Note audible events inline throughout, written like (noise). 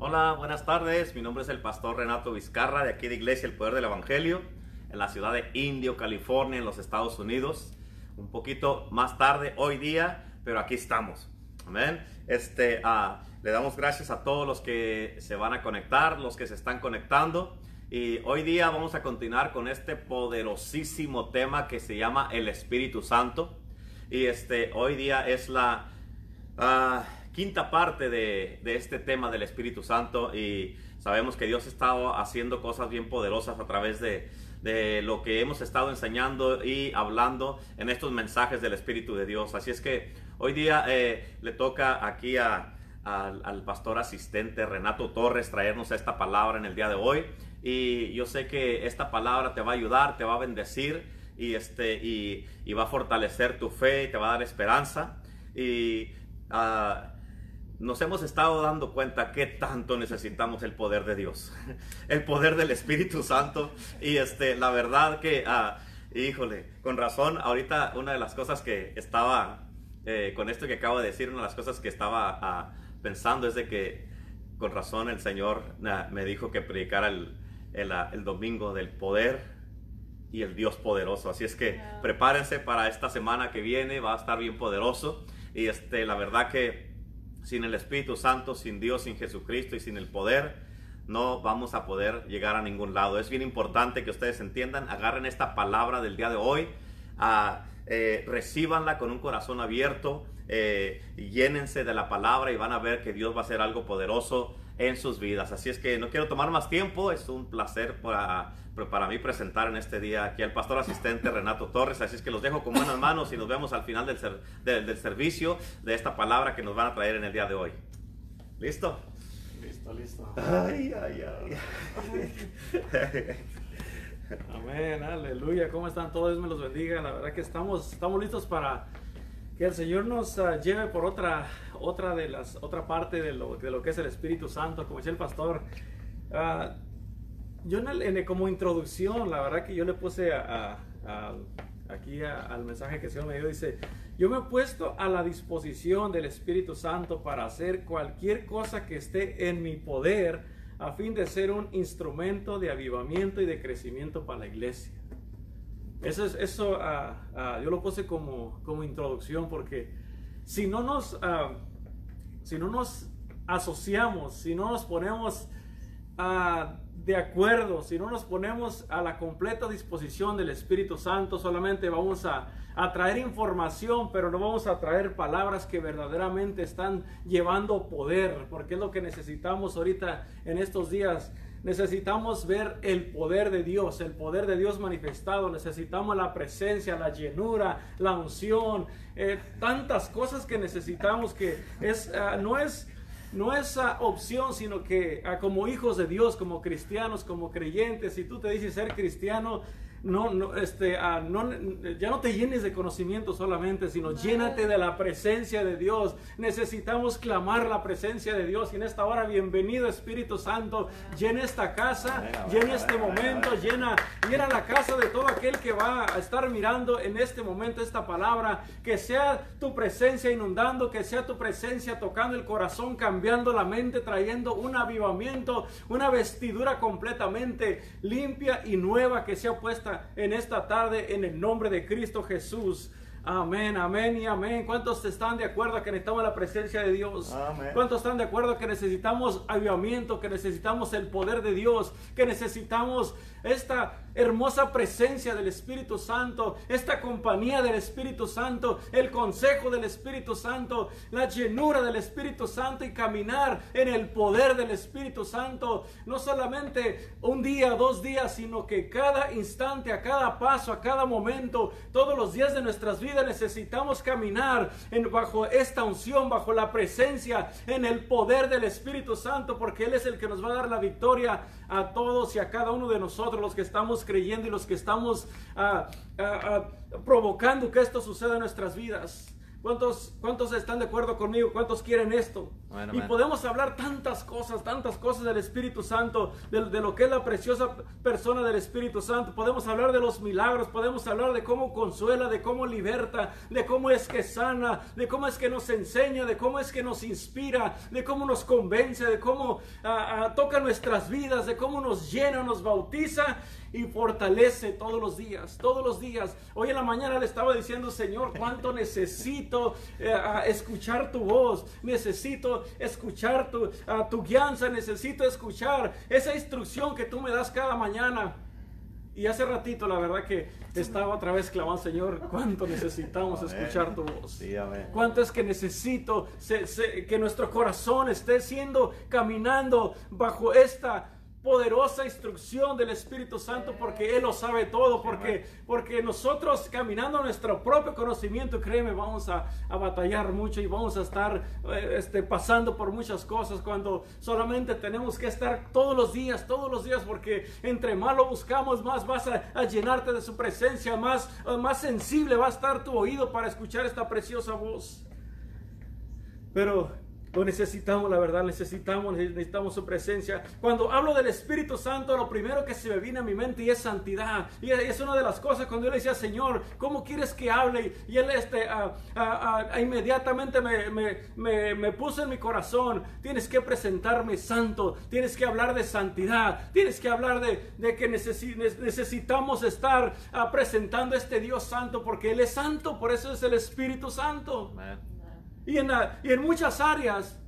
Hola, buenas tardes. Mi nombre es el pastor Renato Vizcarra de aquí de Iglesia El Poder del Evangelio en la ciudad de Indio, California, en los Estados Unidos. Un poquito más tarde hoy día, pero aquí estamos. Amén. Este, ah, le damos gracias a todos los que se van a conectar, los que se están conectando. Y hoy día vamos a continuar con este poderosísimo tema que se llama el Espíritu Santo. Y este, hoy día es la ah, quinta parte de, de este tema del Espíritu Santo. Y sabemos que Dios ha estado haciendo cosas bien poderosas a través de, de lo que hemos estado enseñando y hablando en estos mensajes del Espíritu de Dios. Así es que hoy día eh, le toca aquí a, al, al pastor asistente Renato Torres traernos esta palabra en el día de hoy. Y yo sé que esta palabra te va a ayudar, te va a bendecir y, este, y, y va a fortalecer tu fe y te va a dar esperanza. Y ah, nos hemos estado dando cuenta que tanto necesitamos el poder de Dios, (laughs) el poder del Espíritu Santo. Y este, la verdad que, ah, híjole, con razón, ahorita una de las cosas que estaba, eh, con esto que acabo de decir, una de las cosas que estaba ah, pensando es de que con razón el Señor ah, me dijo que predicara el, el, ah, el domingo del poder y el Dios poderoso. Así es que prepárense para esta semana que viene, va a estar bien poderoso. Y este, la verdad que sin el Espíritu Santo, sin Dios, sin Jesucristo y sin el poder, no vamos a poder llegar a ningún lado. Es bien importante que ustedes entiendan, agarren esta palabra del día de hoy, ah, eh, recíbanla con un corazón abierto, eh, llénense de la palabra y van a ver que Dios va a hacer algo poderoso en sus vidas. Así es que no quiero tomar más tiempo, es un placer para, para mí presentar en este día aquí al pastor asistente Renato Torres. Así es que los dejo con buenas manos y nos vemos al final del, ser- del- del servicio de esta palabra que nos van a traer en el día de hoy. ¿Listo? Listo, listo. Ay, ay, ay. Amén, aleluya. ¿Cómo están todos? Dios me los bendiga. La verdad que estamos, estamos listos para que el Señor nos ah, lleve por otra, otra de las, otra parte de lo, de lo que es el Espíritu Santo, como decía el pastor. Ah, yo en el- en el- como introducción, la verdad que yo le puse a- a- a- aquí al mensaje que el Señor me dio, dice, yo me he puesto a la disposición del Espíritu Santo para hacer cualquier cosa que esté en mi poder a fin de ser un instrumento de avivamiento y de crecimiento para la iglesia. Eso es, eso ah, ah, yo lo puse como, como introducción porque si no nos, ah, si no nos asociamos, si no nos ponemos ah, de acuerdo, si no nos ponemos a la completa disposición del Espíritu Santo, solamente vamos a, a traer información, pero no vamos a traer palabras que verdaderamente están llevando poder, porque es lo que necesitamos ahorita en estos días. Necesitamos ver el poder de Dios, el poder de Dios manifestado. Necesitamos la presencia, la llenura, la unción, eh, tantas cosas que necesitamos que es, ah, no es no es opción, sino que ah, como hijos de Dios, como cristianos, como creyentes, si tú te dices ser cristiano, no, no, este, ah, no, ya no te llenes de conocimiento solamente, sino llénate de la presencia de Dios. Necesitamos clamar la presencia de Dios. Y en esta hora, bienvenido Espíritu Santo, llena esta casa, llena este momento, llena, llena la casa de todo aquel que va a estar mirando en este momento esta palabra. Que sea tu presencia inundando, que sea tu presencia tocando el corazón, cambiando la mente, trayendo un avivamiento, una vestidura completamente limpia y nueva que sea puesta en esta tarde en el nombre de Cristo Jesús. Amén, amén y amén. ¿Cuántos están de acuerdo que necesitamos la presencia de Dios? Amén. ¿Cuántos están de acuerdo que necesitamos avivamiento, que necesitamos el poder de Dios, que necesitamos esta hermosa presencia del Espíritu Santo, esta compañía del Espíritu Santo, el consejo del Espíritu Santo, la llenura del Espíritu Santo y caminar en el poder del Espíritu Santo, no solamente un día, dos días, sino que cada instante, a cada paso, a cada momento, todos los días de nuestras vidas necesitamos caminar bajo esta unción, bajo la presencia, en el poder del Espíritu Santo, porque Él es el que nos va a dar la victoria a todos y a cada uno de nosotros, los que estamos creyendo y los que estamos ah, ah, ah, provocando que esto suceda en nuestras vidas. ¿Cuántos, ¿Cuántos están de acuerdo conmigo? ¿Cuántos quieren esto? Bueno, y amén. podemos hablar tantas cosas, tantas cosas del Espíritu Santo, de, de lo que es la preciosa persona del Espíritu Santo. Podemos hablar de los milagros, podemos hablar de cómo consuela, de cómo liberta, de cómo es que sana, de cómo es que nos enseña, de cómo es que nos inspira, de cómo nos convence, de cómo ah, ah, toca nuestras vidas, de cómo nos llena, nos bautiza y fortalece todos los días, todos los días. Hoy en la mañana le estaba diciendo, Señor, cuánto necesito eh, escuchar tu voz, necesito escuchar tu, ah, tu guianza, necesito escuchar esa instrucción que tú me das cada mañana. Y hace ratito, la verdad que estaba otra vez clamando, Señor, cuánto necesitamos Amén. escuchar tu voz. Sí. ¿Cuánto es que necesito se- se- que nuestro corazón esté siendo caminando bajo esta poderosa instrucción del Espíritu Santo porque Él lo sabe todo, porque, porque nosotros caminando nuestro propio conocimiento, créeme, vamos a, a batallar mucho y vamos a estar eh, este, pasando por muchas cosas cuando solamente tenemos que estar todos los días, todos los días, porque entre más lo buscamos, más vas a, llenarte de su presencia, más, más sensible va a estar tu oído para escuchar esta preciosa voz. Pero lo necesitamos, la verdad, necesitamos, necesitamos su presencia. Cuando hablo del Espíritu Santo, lo primero que se me viene a mi mente y es santidad. Y es una de las cosas cuando yo le decía, Señor, ¿cómo quieres que hable? Y él este, ah, ah, ah, inmediatamente me, me, me, me puso en mi corazón, tienes que presentarme santo, tienes que hablar de santidad, tienes que hablar de, de que necesi- ne- necesitamos estar presentando a este Dios santo, porque Él es santo, por eso es el Espíritu Santo. Amén. Y en, y en muchas áreas,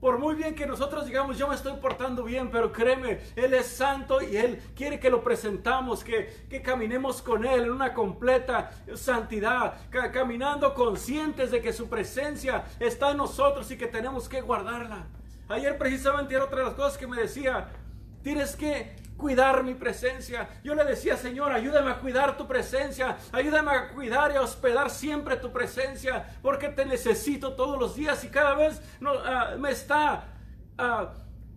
por muy bien que nosotros digamos, yo me estoy portando bien, pero créeme, Él es santo y Él quiere que lo presentamos, que, que caminemos con Él en una completa santidad, ca- caminando conscientes de que su presencia está en nosotros y que tenemos que guardarla. Ayer precisamente era otra de las cosas que me decía, tienes que cuidar mi presencia. Yo le decía, Señor, ayúdame a cuidar tu presencia, ayúdame a cuidar y a hospedar siempre tu presencia, porque te necesito todos los días y cada vez no, ah, me está ah,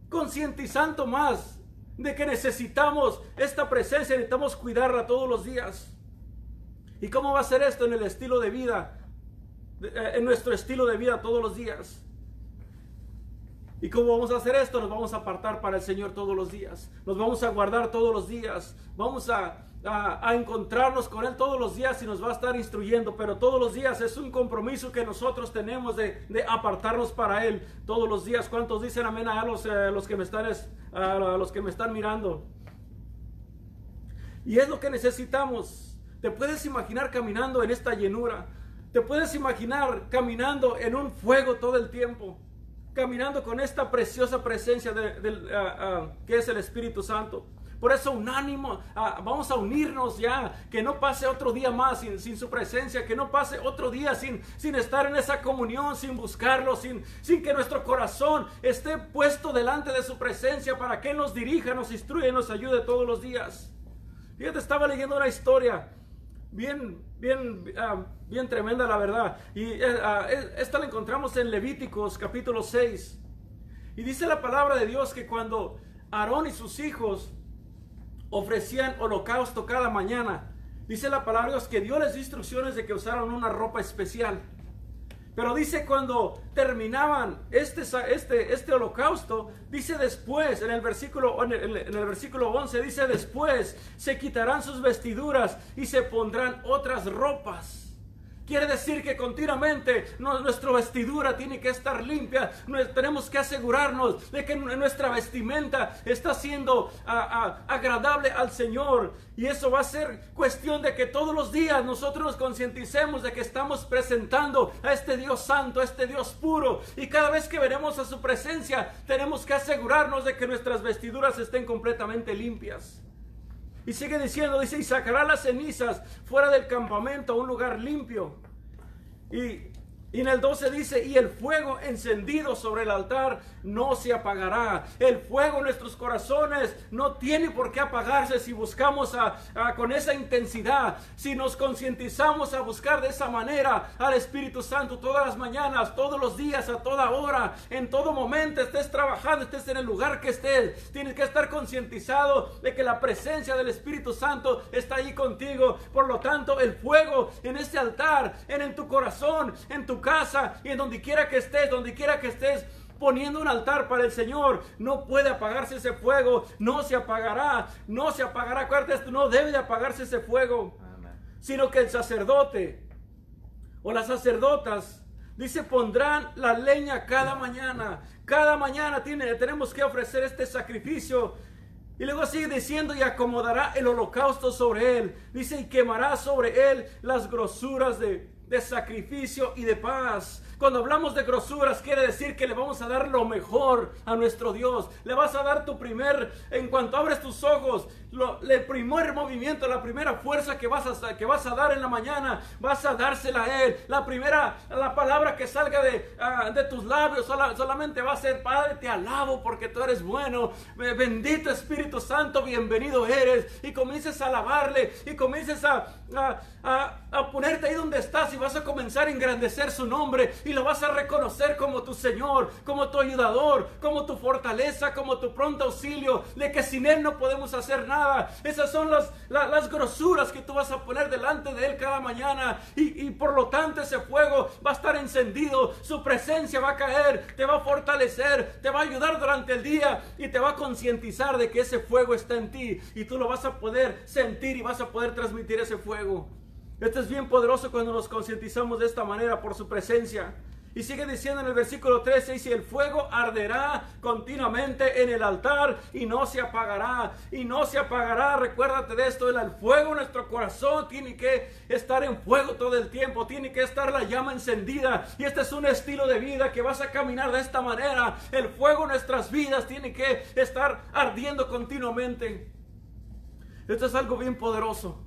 concientizando más de que necesitamos esta presencia, necesitamos cuidarla todos los días. ¿Y cómo va a ser esto en el estilo de vida? Eh, en nuestro estilo de vida todos los días. ¿Y cómo vamos a hacer esto? Nos vamos a apartar para el Señor todos los días. Nos vamos a guardar todos los días. Vamos a, a- encontrarnos con Él todos los días y nos va a estar instruyendo. Pero todos los días es un compromiso que nosotros tenemos de, de apartarnos para Él todos los días. ¿Cuántos dicen amén a los, eh, los, que, me están, es- a los que me están mirando? Y es lo que necesitamos. Te puedes imaginar caminando en esta llenura. Te puedes imaginar caminando en un fuego todo el tiempo. Caminando con esta preciosa presencia de- ah, ah, que es el Espíritu Santo. Por eso unánimo, ah, vamos a unirnos ya, que no pase otro día más sin, su presencia, que no pase otro día sin, estar en esa comunión, sin buscarlo, sin, sin que nuestro corazón esté puesto delante de su presencia para que nos dirija, nos instruya y nos ayude todos los días. Fíjate, estaba leyendo una historia bien, bien, ah, bien tremenda, la verdad. Y eh, ah, esta la encontramos en Levíticos capítulo 6. Y dice la palabra de Dios que cuando Aarón y sus hijos ofrecían holocausto cada mañana, dice la palabra de Dios que Dios les instrucciones de que usaran una ropa especial. Pero dice cuando terminaban este, este, este holocausto, dice después, en el, versículo, en, el, en el versículo 11, dice después, se quitarán sus vestiduras y se pondrán otras ropas. Quiere decir que continuamente nuestra vestidura tiene que estar limpia. Tenemos que asegurarnos de que nu- nuestra vestimenta está siendo agradable al Señor. Y eso va a ser cuestión de que todos los días nosotros nos concienticemos de que estamos presentando a este Dios santo, a este Dios puro. Y cada vez que veremos a su presencia, tenemos que asegurarnos de que nuestras vestiduras estén completamente limpias. Y sigue diciendo, dice, y sacará las cenizas fuera del campamento a un lugar limpio. Y, y en el 12 dice, y el fuego encendido sobre el altar no se apagará. El fuego en nuestros corazones no tiene por qué apagarse si buscamos a- con esa intensidad, si nos concientizamos a buscar de esa manera al Espíritu Santo todas las mañanas, todos los días, a toda hora, en todo momento, estés trabajando, estés en el lugar que estés. Tienes que estar concientizado de que la presencia del Espíritu Santo está ahí contigo. Por lo tanto, el fuego en este altar, en, en tu corazón, en tu casa y en donde quiera que estés, donde quiera que estés, poniendo un altar para el Señor. No puede apagarse ese fuego, no se apagará, no se apagará. Acuérdate esto, no debe de apagarse ese fuego, sino que el sacerdote o las sacerdotas Dice, pondrán la leña cada mañana. Cada mañana tiene, tenemos que ofrecer este sacrificio. Y luego sigue diciendo, y acomodará el holocausto sobre él. Dice, y quemará sobre él las grosuras de, de sacrificio y de paz. Cuando hablamos de grosuras, quiere decir que le vamos a dar lo mejor a nuestro Dios. Le vas a dar tu primer, en cuanto abres tus ojos, el primer movimiento, la primera fuerza que vas, a, que vas a dar en la mañana, vas a dársela a Él. La primera, la palabra que salga de, ah, de tus labios solamente va a ser, Padre, te alabo porque tú eres bueno. Bendito Espíritu Santo, bienvenido eres. Y comiences a alabarle y comiences a, a, a ponerte ahí donde estás y vas a comenzar a engrandecer su nombre y lo vas a reconocer como tu Señor, como tu ayudador, como tu fortaleza, como tu pronto auxilio, de que sin Él no podemos hacer nada. Esas son las, las, grosuras que tú vas a poner delante de Él cada mañana y, y por lo tanto ese fuego va a estar encendido, su presencia va a caer, te va a fortalecer, te va a ayudar durante el día y te va a concientizar de que ese fuego está en ti y tú lo vas a poder sentir y vas a poder transmitir ese fuego. Esto es bien poderoso cuando nos concientizamos de esta manera por su presencia. Y sigue diciendo en el versículo 13, y el fuego arderá continuamente en el altar y no se apagará, y no se apagará, recuérdate de esto, el fuego nuestro corazón tiene que estar en fuego todo el tiempo, tiene que estar la llama encendida, y este es un estilo de vida que vas a caminar de esta manera, el fuego en nuestras vidas tiene que estar ardiendo continuamente. Esto es algo bien poderoso.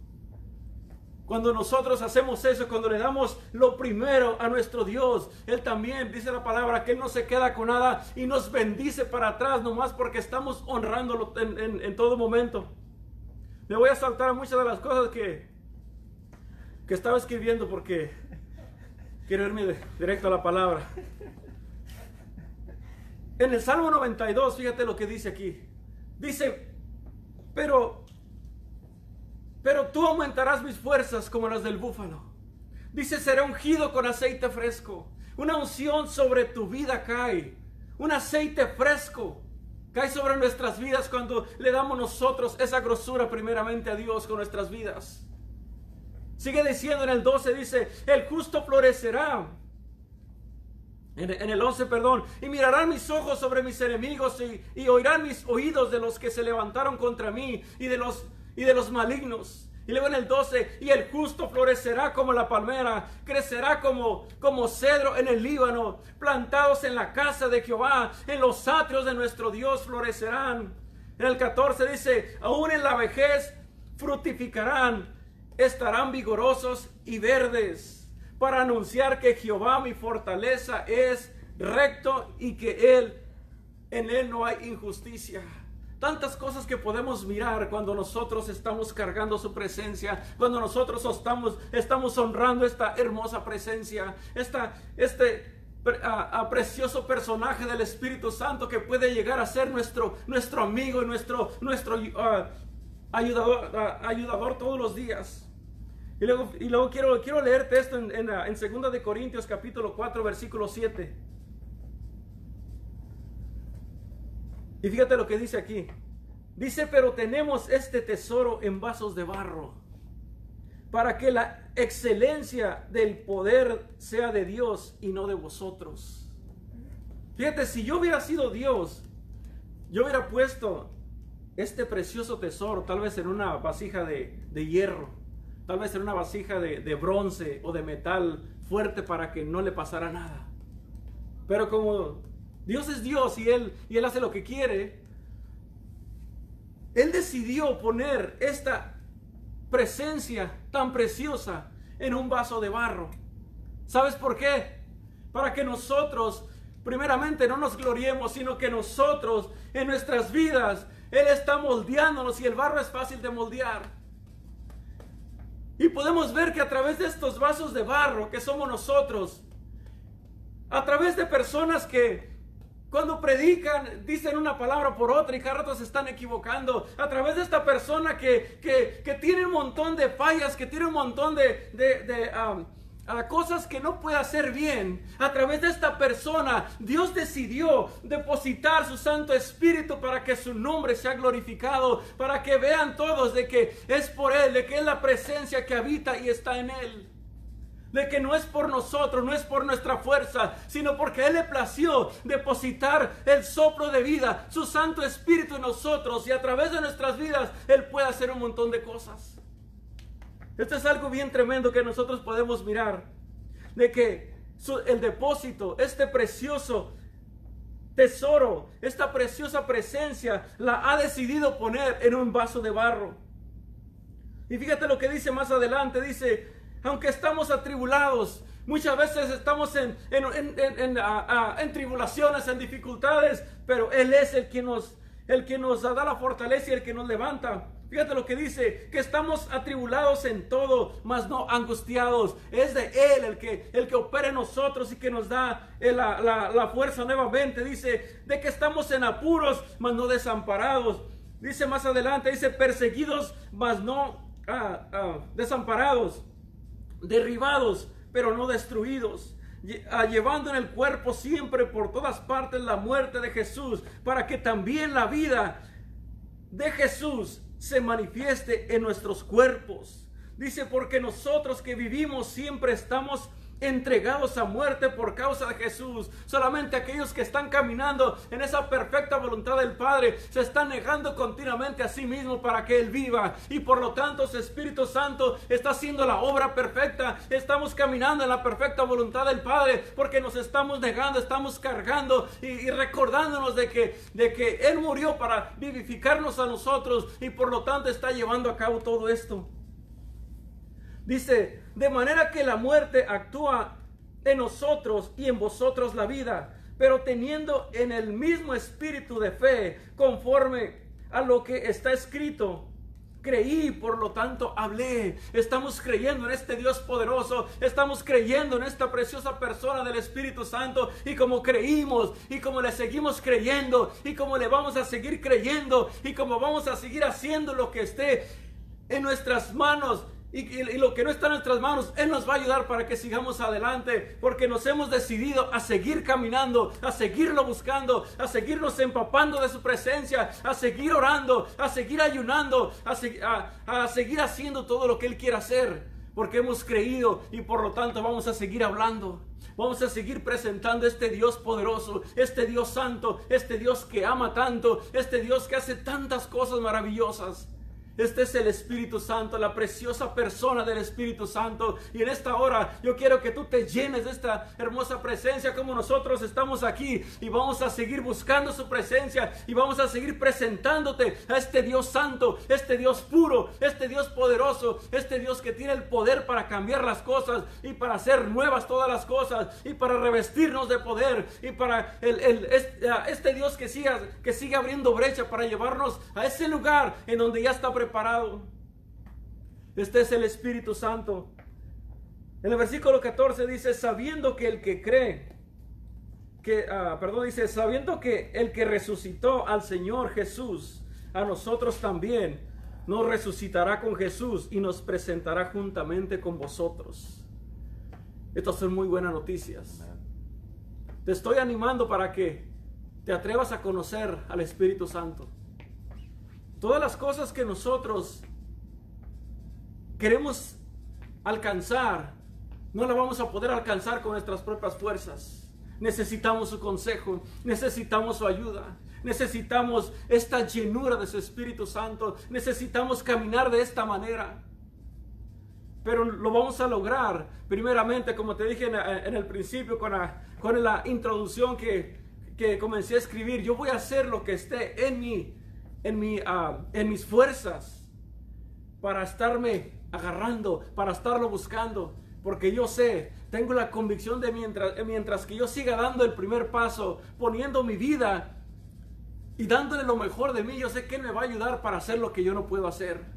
Cuando nosotros hacemos eso, cuando le damos lo primero a nuestro Dios, Él también dice la palabra que Él no se queda con nada y nos bendice para atrás nomás porque estamos honrándolo en, todo momento. Me voy a saltar muchas de las cosas que, que estaba escribiendo porque quiero irme directo a la palabra. En el Salmo 92, fíjate lo que dice aquí. Dice, pero pero tú aumentarás mis fuerzas como las del búfalo. Dice, será ungido con aceite fresco. Una unción sobre tu vida cae. Un aceite fresco cae sobre nuestras vidas cuando le damos nosotros esa grosura primeramente a Dios con nuestras vidas. Sigue diciendo en el 12, dice, el justo florecerá. En, el 11, perdón, y mirarán mis ojos sobre mis enemigos y, y oirán mis oídos de los que se levantaron contra mí y de los y de los malignos. Y luego en el 12, y el justo florecerá como la palmera, crecerá como, como cedro en el Líbano, plantados en la casa de Jehová, en los atrios de nuestro Dios florecerán. En el 14 dice, aún en la vejez frutificarán, estarán vigorosos y verdes, para anunciar que Jehová mi fortaleza es recto y que Él, en Él no hay injusticia. Tantas cosas que podemos mirar cuando nosotros estamos cargando su presencia, cuando nosotros estamos, honrando esta hermosa presencia, esta, este precioso personaje del Espíritu Santo que puede llegar a ser nuestro, nuestro amigo y nuestro, nuestro ah, ayudador, ah, ayudador todos los días. Y luego, quiero, quiero leerte esto en, en, en 2 de Corintios capítulo 4 versículo 7. Y fíjate lo que dice aquí. Dice, pero tenemos este tesoro en vasos de barro, para que la excelencia del poder sea de Dios y no de vosotros. Fíjate, si yo hubiera sido Dios, yo hubiera puesto este precioso tesoro tal vez en una vasija de, hierro, tal vez en una vasija de, de bronce o de metal fuerte para que no le pasara nada. Pero como Dios es Dios y Él, y Él hace lo que quiere. Él decidió poner esta presencia tan preciosa en un vaso de barro. ¿Sabes por qué? Para que nosotros, primeramente, no nos gloriemos, sino que nosotros, en nuestras vidas, Él está moldeándonos y el barro es fácil de moldear. Y podemos ver que a través de estos vasos de barro que somos nosotros, a través de personas que cuando predican, dicen una palabra por otra y cada rato se están equivocando. A través de esta persona que, que, tiene un montón de fallas, que tiene un montón de, de, a cosas que no puede hacer bien, a través de esta persona, Dios decidió depositar su Santo Espíritu para que su nombre sea glorificado, para que vean todos de que es por Él, de que es la presencia que habita y está en Él. De que no es por nosotros, no es por nuestra fuerza, sino porque Él le plació depositar el soplo de vida, su Santo Espíritu en nosotros y a través de nuestras vidas Él puede hacer un montón de cosas. Esto es algo bien tremendo que nosotros podemos mirar. De que el depósito, este precioso tesoro, esta preciosa presencia, la ha decidido poner en un vaso de barro. Y fíjate lo que dice más adelante. Dice, aunque estamos atribulados, muchas veces estamos en, en, tribulaciones, en dificultades, pero Él es el que, nos, el que nos da la fortaleza y el que nos levanta. Fíjate lo que dice, que estamos atribulados en todo, mas no angustiados. Es de Él el que, el que opera en nosotros y que nos da eh, la, fuerza nuevamente. Dice, de que estamos en apuros, mas no desamparados. Dice más adelante, dice, perseguidos, mas no ah, ah, desamparados. Derribados, pero no destruidos ah, llevando en el cuerpo siempre por todas partes la muerte de Jesús, para que también la vida de Jesús se manifieste en nuestros cuerpos. Dice, porque nosotros que vivimos siempre estamos entregados a muerte por causa de Jesús. Solamente aquellos que están caminando en esa perfecta voluntad del Padre se están negando continuamente a sí mismo para que Él viva. Y por lo tanto su Espíritu Santo está haciendo la obra perfecta. Estamos caminando en la perfecta voluntad del Padre porque nos estamos negando, estamos cargando y, recordándonos de que, de que Él murió para vivificarnos a nosotros y por lo tanto está llevando a cabo todo esto. Dice, de manera que la muerte actúa en nosotros y en vosotros la vida, pero teniendo en el mismo espíritu de fe, conforme a lo que está escrito. Creí, por lo tanto hablé. Estamos creyendo en este Dios poderoso. Estamos creyendo en esta preciosa persona del Espíritu Santo. Y como creímos, y como le seguimos creyendo, y como le vamos a seguir creyendo, y como vamos a seguir haciendo lo que esté en nuestras manos, y, lo que no está en nuestras manos, Él nos va a ayudar para que sigamos adelante, porque nos hemos decidido a seguir caminando, a seguirlo buscando, a seguirnos empapando de su presencia, a seguir orando, a seguir ayunando, a, a seguir haciendo todo lo que Él quiere hacer, porque hemos creído y por lo tanto vamos a seguir hablando. Vamos a seguir presentando este Dios poderoso, este Dios santo, este Dios que ama tanto, este Dios que hace tantas cosas maravillosas. Este es el Espíritu Santo, la preciosa persona del Espíritu Santo. Y en esta hora yo quiero que tú te llenes de esta hermosa presencia como nosotros estamos aquí. Y vamos a seguir buscando su presencia. Y vamos a seguir presentándote a este Dios santo, este Dios puro, este Dios poderoso, este Dios que tiene el poder para cambiar las cosas y para hacer nuevas todas las cosas y para revestirnos de poder y para el, este, este, Dios que siga, que siga abriendo brecha para llevarnos a ese lugar en donde ya está preparado preparado. Este es el Espíritu Santo. En el versículo 14 dice, sabiendo que el que cree, que, ah, perdón, dice, sabiendo que el que resucitó al Señor Jesús, a nosotros también, nos resucitará con Jesús y nos presentará juntamente con vosotros. Estas son muy buenas noticias. Te estoy animando para que te atrevas a conocer al Espíritu Santo. Todas las cosas que nosotros queremos alcanzar, no las vamos a poder alcanzar con nuestras propias fuerzas. Necesitamos su consejo, necesitamos su ayuda, necesitamos esta llenura de su Espíritu Santo, necesitamos caminar de esta manera. Pero lo vamos a lograr, primeramente, como te dije en, el principio, con la, con la introducción que, que comencé a escribir, yo voy a hacer lo que esté en mí en, mi, ah, en mis fuerzas para estarme agarrando, para estarlo buscando. Porque yo sé, tengo la convicción de mientras, mientras que yo siga dando el primer paso, poniendo mi vida y dándole lo mejor de mí, yo sé que Él me va a ayudar para hacer lo que yo no puedo hacer.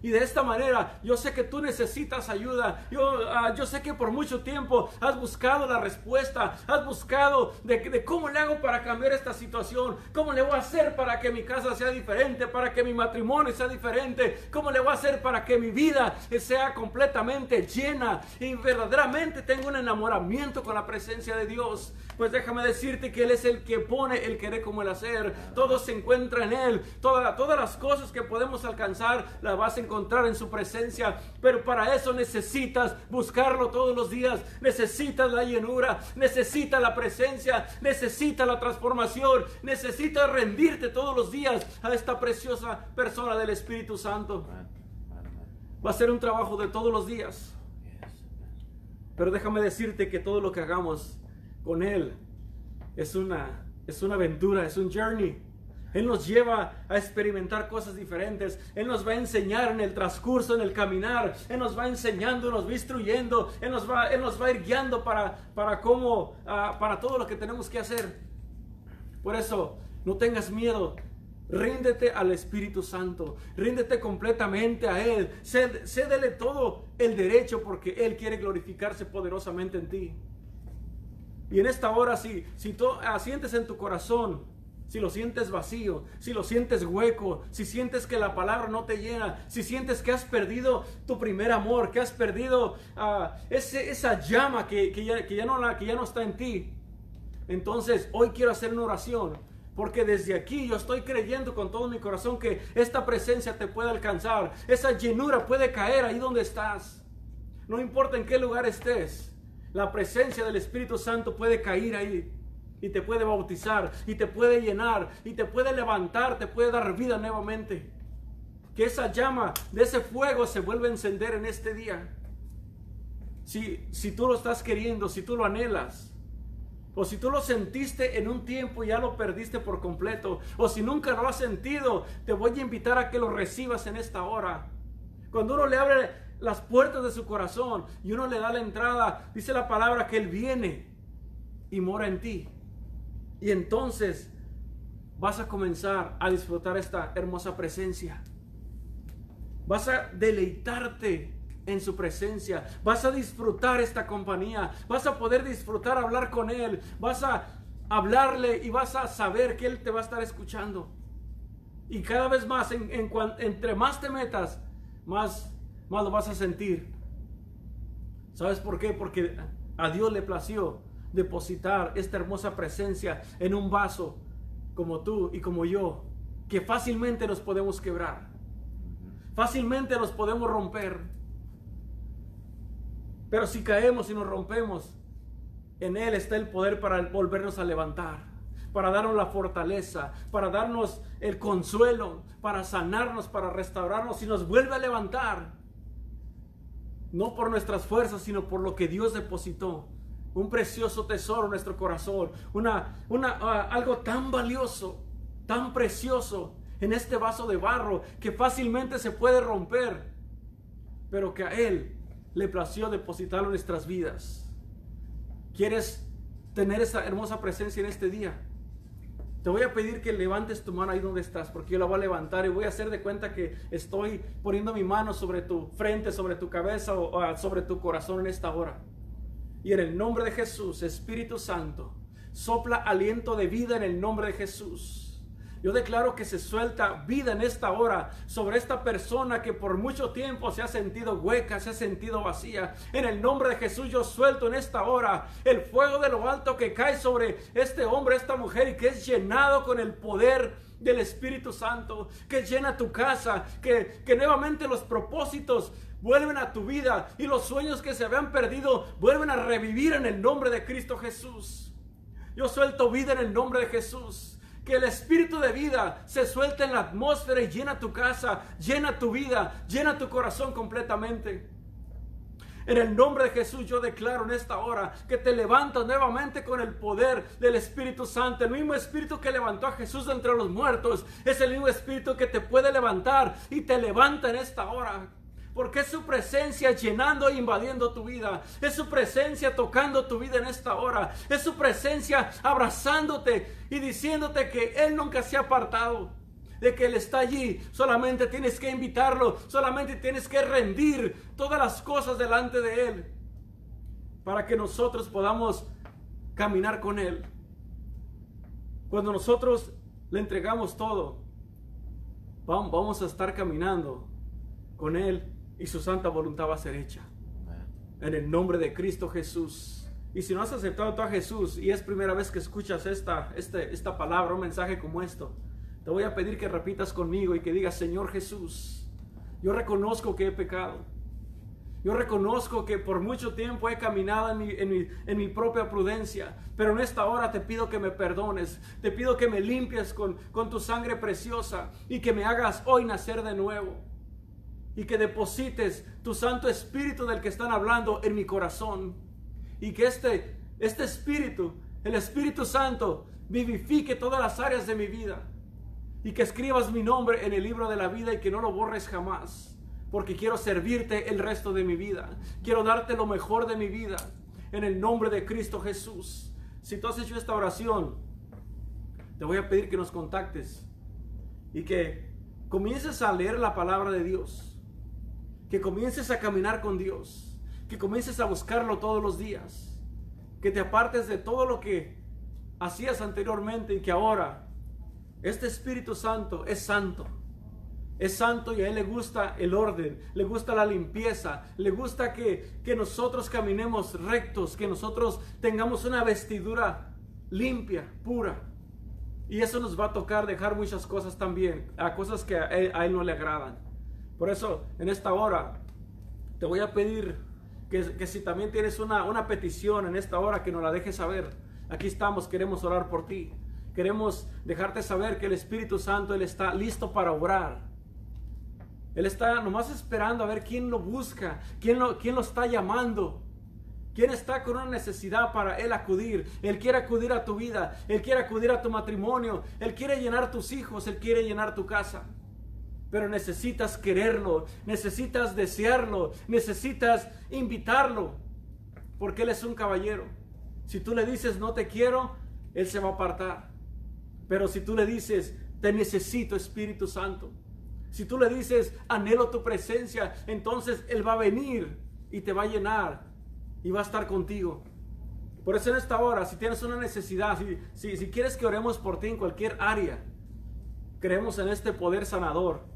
Y de esta manera, yo sé que tú necesitas ayuda. Yo, ah, yo sé que por mucho tiempo has buscado la respuesta. Has buscado de, de, cómo le hago para cambiar esta situación. Cómo le voy a hacer para que mi casa sea diferente. Para que mi matrimonio sea diferente. Cómo le voy a hacer para que mi vida sea completamente llena. Y verdaderamente tenga un enamoramiento con la presencia de Dios. Pues déjame decirte que Él es el que pone el querer como el hacer. Todo se encuentra en Él. Toda, todas las cosas que podemos alcanzar las vas a encontrar en su presencia. Pero para eso necesitas buscarlo todos los días. Necesitas la llenura. Necesitas la presencia. Necesitas la transformación. Necesitas rendirte todos los días a esta preciosa persona del Espíritu Santo. Va a ser un trabajo de todos los días. Pero déjame decirte que todo lo que hagamos con Él es una, es una aventura, es un journey. Él nos lleva a experimentar cosas diferentes. Él nos va a enseñar en el transcurso, en el caminar. Él nos va enseñando, nos va instruyendo. Él nos va, él nos va a ir guiando para, para cómo, uh, para todo lo que tenemos que hacer. Por eso, no tengas miedo. Ríndete al Espíritu Santo. Ríndete completamente a Él. Cédele todo el derecho porque Él quiere glorificarse poderosamente en ti. Y en esta hora, si, si tú ah, sientes en tu corazón, si lo sientes vacío, si lo sientes hueco, si sientes que la palabra no te llena, si sientes que has perdido tu primer amor, que has perdido uh, esa llama que ya no está en ti, entonces hoy quiero hacer una oración. Porque desde aquí yo estoy creyendo con todo mi corazón que esta presencia te puede alcanzar. Esa llenura puede caer ahí donde estás. No importa en qué lugar estés. La presencia del Espíritu Santo puede caer ahí y te puede bautizar y te puede llenar y te puede levantar, te puede dar vida nuevamente. Que esa llama de ese fuego se vuelva a encender en este día. Si, si tú lo estás queriendo, si tú lo anhelas, o si tú lo sentiste en un tiempo y ya lo perdiste por completo, o si nunca lo has sentido, te voy a invitar a que lo recibas en esta hora. Cuando uno le abre las puertas de su corazón y uno le da la entrada, dice la palabra que Él viene y mora en ti. Y entonces vas a comenzar a disfrutar esta hermosa presencia. Vas a deleitarte en su presencia. Vas a disfrutar esta compañía. Vas a poder disfrutar hablar con Él. Vas a hablarle y vas a saber que Él te va a estar escuchando. Y cada vez más, en, entre más te metas, más más lo vas a sentir. ¿Sabes por qué? Porque a Dios le plació depositar esta hermosa presencia en un vaso como tú y como yo, que fácilmente nos podemos quebrar, fácilmente nos podemos romper. Pero si caemos y nos rompemos, en Él está el poder para volvernos a levantar, para darnos la fortaleza, para darnos el consuelo, para sanarnos, para restaurarnos y nos vuelve a levantar no por nuestras fuerzas, sino por lo que Dios depositó. Un precioso tesoro en nuestro corazón, una, una, ah, algo tan valioso, tan precioso en este vaso de barro que fácilmente se puede romper, pero que a Él le plació depositarlo en nuestras vidas. ¿Quieres tener esa hermosa presencia en este día? Te voy a pedir que levantes tu mano ahí donde estás, porque yo la voy a levantar y voy a hacer de cuenta que estoy poniendo mi mano sobre tu frente, sobre tu cabeza o, o sobre tu corazón en esta hora. Y en el nombre de Jesús, Espíritu Santo, sopla aliento de vida en el nombre de Jesús. Yo declaro que se suelta vida en esta hora sobre esta persona que por mucho tiempo se ha sentido hueca, se ha sentido vacía. En el nombre de Jesús yo suelto en esta hora el fuego de lo alto que cae sobre este hombre, esta mujer y que es llenado con el poder del Espíritu Santo, que llena tu casa, que, que nuevamente los propósitos vuelven a tu vida y los sueños que se habían perdido vuelven a revivir en el nombre de Cristo Jesús. Yo suelto vida en el nombre de Jesús que el espíritu de vida se suelte en la atmósfera y llena tu casa, llena tu vida, llena tu corazón completamente. En el nombre de Jesús yo declaro en esta hora que te levantas nuevamente con el poder del Espíritu Santo. El mismo Espíritu que levantó a Jesús de entre los muertos es el mismo Espíritu que te puede levantar y te levanta en esta hora. Porque es su presencia llenando e invadiendo tu vida. Es su presencia tocando tu vida en esta hora. Es su presencia abrazándote y diciéndote que Él nunca se ha apartado. de que Él está allí. Solamente tienes que invitarlo, solamente tienes que rendir todas las cosas delante de Él para que nosotros podamos caminar con Él. Cuando nosotros le entregamos todo, vamos a estar caminando con Él y su santa voluntad va a ser hecha. En el nombre de Cristo Jesús. Y si no has aceptado a Jesús y es primera vez que escuchas esta, este, esta palabra, un mensaje como esto, te voy a pedir que repitas conmigo y que digas, Señor Jesús, yo reconozco que he pecado. Yo reconozco que por mucho tiempo he caminado en mi, propia prudencia, pero en esta hora te pido que me perdones, te pido que me limpies con, con tu sangre preciosa y que me hagas hoy nacer de nuevo y que deposites tu Santo Espíritu del que están hablando en mi corazón. Y que este, este Espíritu, el Espíritu Santo, vivifique todas las áreas de mi vida. Y que escribas mi nombre en el libro de la vida y que no lo borres jamás. Porque quiero servirte el resto de mi vida. Quiero darte lo mejor de mi vida. En el nombre de Cristo Jesús. Si tú has hecho esta oración, te voy a pedir que nos contactes y que comiences a leer la palabra de Dios, que comiences a caminar con Dios, que comiences a buscarlo todos los días, que te apartes de todo lo que hacías anteriormente y que ahora este Espíritu Santo es santo es santo y a Él le gusta el orden, le gusta la limpieza, le gusta que, que nosotros caminemos rectos, que nosotros tengamos una vestidura limpia, pura. Y eso nos va a tocar dejar muchas cosas también, a cosas que a él, no le agradan. Por eso, en esta hora, te voy a pedir que, que, si también tienes una, una petición en esta hora, que nos la dejes saber. Aquí estamos, queremos orar por ti. Queremos dejarte saber que el Espíritu Santo, Él está listo para obrar. Él está nomás esperando a ver quién lo busca, quién lo, quién lo está llamando. ¿Quién está con una necesidad para Él acudir? Él quiere acudir a tu vida, Él quiere acudir a tu matrimonio, Él quiere llenar tus hijos, Él quiere llenar tu casa. Pero necesitas quererlo, necesitas desearlo, necesitas invitarlo, porque Él es un caballero. Si tú le dices no te quiero, Él se va a apartar. Pero si tú le dices te necesito Espíritu Santo, si tú le dices, anhelo tu presencia, entonces Él va a venir y te va a llenar y va a estar contigo. Por eso en esta hora, si tienes una necesidad, si, si, quieres que oremos por ti en cualquier área, creemos en este poder sanador,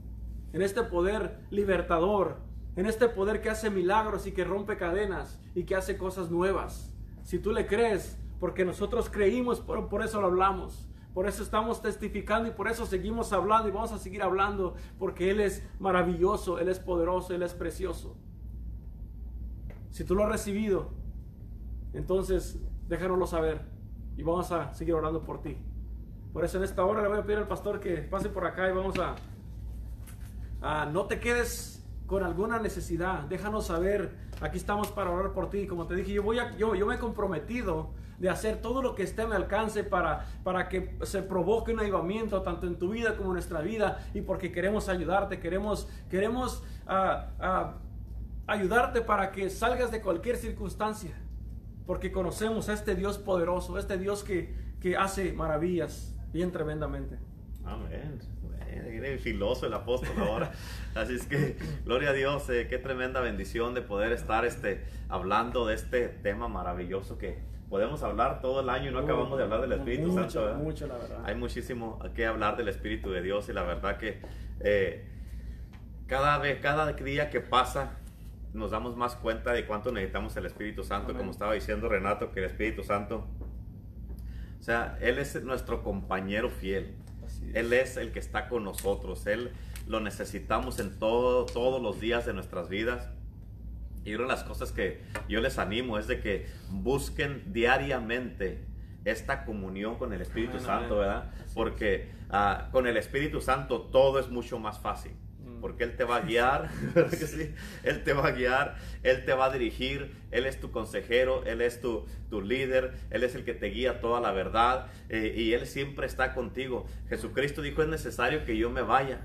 en este poder libertador, en este poder que hace milagros y que rompe cadenas y que hace cosas nuevas. Si tú le crees, porque nosotros creímos, por eso lo hablamos. Por eso estamos testificando y por eso seguimos hablando y vamos a seguir hablando porque Él es maravilloso, Él es poderoso, Él es precioso. Si tú lo has recibido, entonces déjanoslo saber y vamos a seguir orando por ti. Por eso en esta hora le voy a pedir al pastor que pase por acá y vamos a, a no te quedes con alguna necesidad, déjanos saber, aquí estamos para orar por ti. Como te dije, yo, voy a, yo, yo me he comprometido de hacer todo lo que esté a mi alcance para, para que se provoque un avivamiento tanto en tu vida como en nuestra vida y porque queremos ayudarte, queremos, queremos ah, ah, ayudarte para que salgas de cualquier circunstancia, porque conocemos a este Dios poderoso, este Dios que, que hace maravillas bien tremendamente. Amén. Filoso el apóstol ahora. (laughs) Así es que, gloria a Dios, eh, qué tremenda bendición de poder estar este, hablando de este tema maravilloso que, podemos hablar todo el año y no acabamos de hablar del Espíritu Santo. Mucho, la verdad. Hay muchísimo que hablar del Espíritu de Dios y la verdad que eh, cada, vez, cada día que pasa nos damos más cuenta de cuánto necesitamos el Espíritu Santo, como estaba diciendo Renato, que el Espíritu Santo, o sea, Él es nuestro compañero fiel. Él es el que está con nosotros. Él lo necesitamos en todo, todos los días de nuestras vidas. Y una de las cosas que yo les animo es de que busquen diariamente esta comunión con el Espíritu Santo, ¿verdad? Porque ah, con el Espíritu Santo todo es mucho más fácil. Porque Él te va a guiar, (laughs) Él te va a guiar, Él te va a dirigir, Él es tu consejero, Él es tu, tu líder, Él es el que te guía toda la verdad eh, y Él siempre está contigo. Jesucristo dijo, es necesario que yo me vaya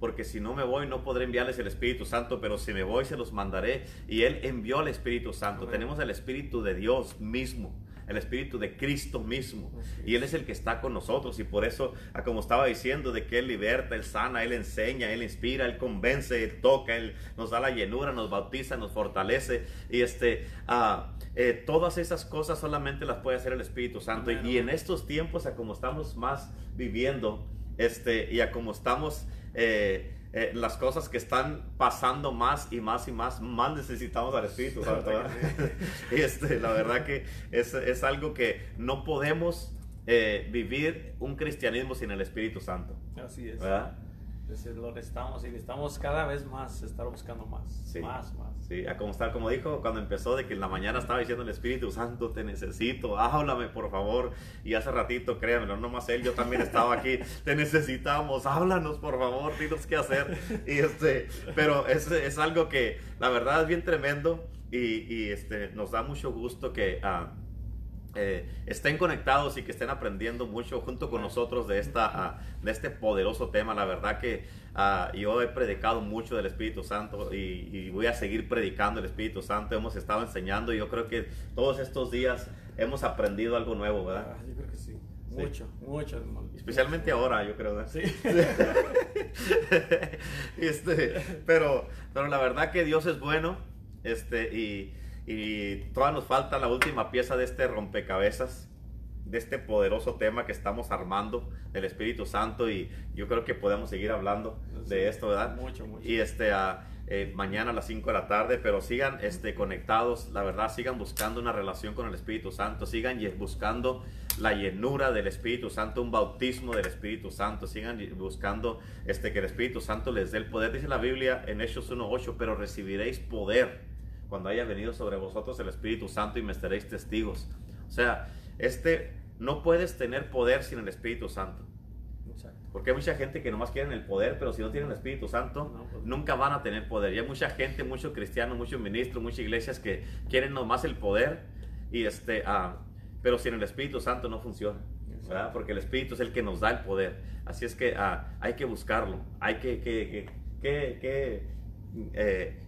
porque si no me voy no podré enviarles el Espíritu Santo, pero si me voy se los mandaré. Y Él envió el Espíritu Santo. Tenemos el Espíritu de Dios mismo el Espíritu de Cristo mismo. Y Él es el que está con nosotros. Y por eso, como estaba diciendo, de que Él liberta, Él sana, Él enseña, Él inspira, Él convence, Él toca, Él nos da la llenura, nos bautiza, nos fortalece. Y este, eh, todas esas cosas solamente las puede hacer el Espíritu Santo. Y en estos tiempos, a como estamos más viviendo, este, y a como estamos... Eh, eh, las cosas que están pasando más y más y más, más necesitamos al Espíritu Santo. (laughs) y este, la verdad que es, es algo que no podemos eh, vivir un cristianismo sin el Espíritu Santo. Así es. ¿verdad? Lo necesitamos y necesitamos cada vez más estar buscando más, sí, más, más. Sí, a como, está, como dijo cuando empezó de que en la mañana estaba diciendo el Espíritu Santo, te necesito, háblame por favor. Y hace ratito, créanme, no más él, yo también estaba aquí, (laughs) te necesitamos, háblanos por favor, dinos qué hacer. (laughs) Y este, pero es, es algo que la verdad es bien tremendo y, y este, nos da mucho gusto que... Uh, eh, estén conectados y que estén aprendiendo mucho junto con nosotros de, esta, ah, de este poderoso tema. La verdad que ah, yo he predicado mucho del Espíritu Santo y, voy a seguir predicando el Espíritu Santo. Hemos estado enseñando y yo creo que todos estos días hemos aprendido algo nuevo, ¿verdad? Ah, yo creo que sí. Mucho, mucho, Especialmente ahora, yo creo. ¿verdad? Sí. (laughs) este, pero, pero la verdad que Dios es bueno este, y y todavía nos falta la última pieza de este rompecabezas, de este poderoso tema que estamos armando del Espíritu Santo y yo creo que podemos seguir hablando de esto, ¿verdad? Mucho, mucho. Y este, eh, mañana a las 5 de la tarde, pero sigan este, conectados, la verdad, sigan buscando una relación con el Espíritu Santo, sigan buscando la llenura del Espíritu Santo, un bautismo del Espíritu Santo, sigan buscando este, que el Espíritu Santo les dé el poder. Dice la Biblia en Hechos 1.8, pero recibiréis poder cuando haya venido sobre vosotros el Espíritu Santo y me estaréis testigos. O sea, este, no puedes tener poder sin el Espíritu Santo. Porque hay mucha gente que nomás quieren el poder, pero si no tienen el Espíritu Santo, pues nunca van a tener poder. Y hay mucha gente, muchos cristianos, muchos ministros, muchas iglesias que quieren nomás el poder, y este, ah, pero sin el Espíritu Santo no funciona. Porque el Espíritu es el que nos da el poder. Así es que ah, hay que buscarlo, hay que, que, que, que eh,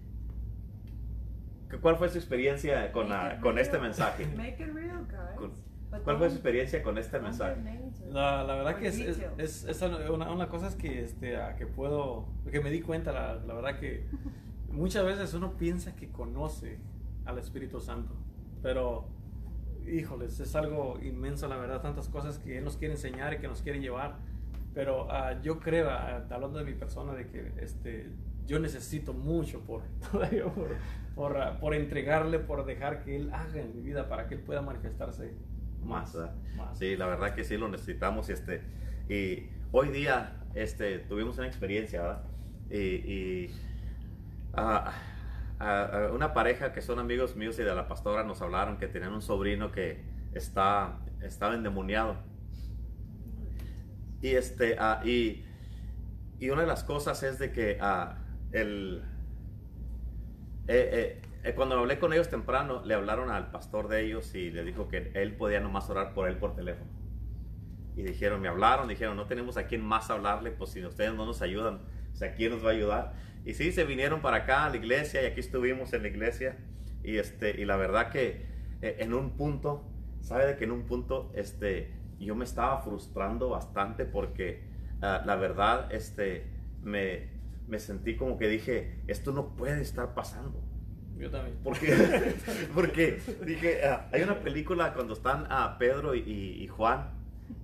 ¿Cuál fue su experiencia con, con este mensaje? (laughs) ¿Cuál fue su experiencia con este mensaje? La, la verdad que es, es, es, una, una, cosa es que, este, que puedo, que me di cuenta, la, la, verdad que (laughs) muchas veces uno piensa que conoce al Espíritu Santo, pero híjoles, es algo inmenso, la verdad, tantas cosas que Él nos quiere enseñar y que nos quiere llevar, pero uh, yo creo, uh, hablando de mi persona, de que este, yo necesito mucho por, (laughs) por, por, por, entregarle, por dejar que Él haga en mi vida para que Él pueda manifestarse más. Sí, la verdad que sí lo necesitamos. Este, y hoy día este, tuvimos una experiencia, ¿verdad? Y, y a, una pareja que son amigos míos y de la pastora nos hablaron que tenían un sobrino que está, estaba endemoniado. Y, este, y, y una de las cosas es de que el, eh, eh, cuando hablé con ellos temprano, le hablaron al pastor de ellos y le dijo que él podía nomás orar por él por teléfono. Y dijeron, me hablaron, dijeron, no tenemos a quién más hablarle, pues si ustedes no nos ayudan, o sea, ¿quién nos va a ayudar? Y sí, se vinieron para acá a la iglesia y aquí estuvimos en la iglesia. Y, este, y la verdad que eh, en un punto, ¿sabe de que en un punto este, yo me estaba frustrando bastante porque ah, la verdad este, me, me sentí como que dije, esto no puede estar pasando. Yo también. Porque, (laughs) porque dije, ah, hay una película cuando están a Pedro y, Juan,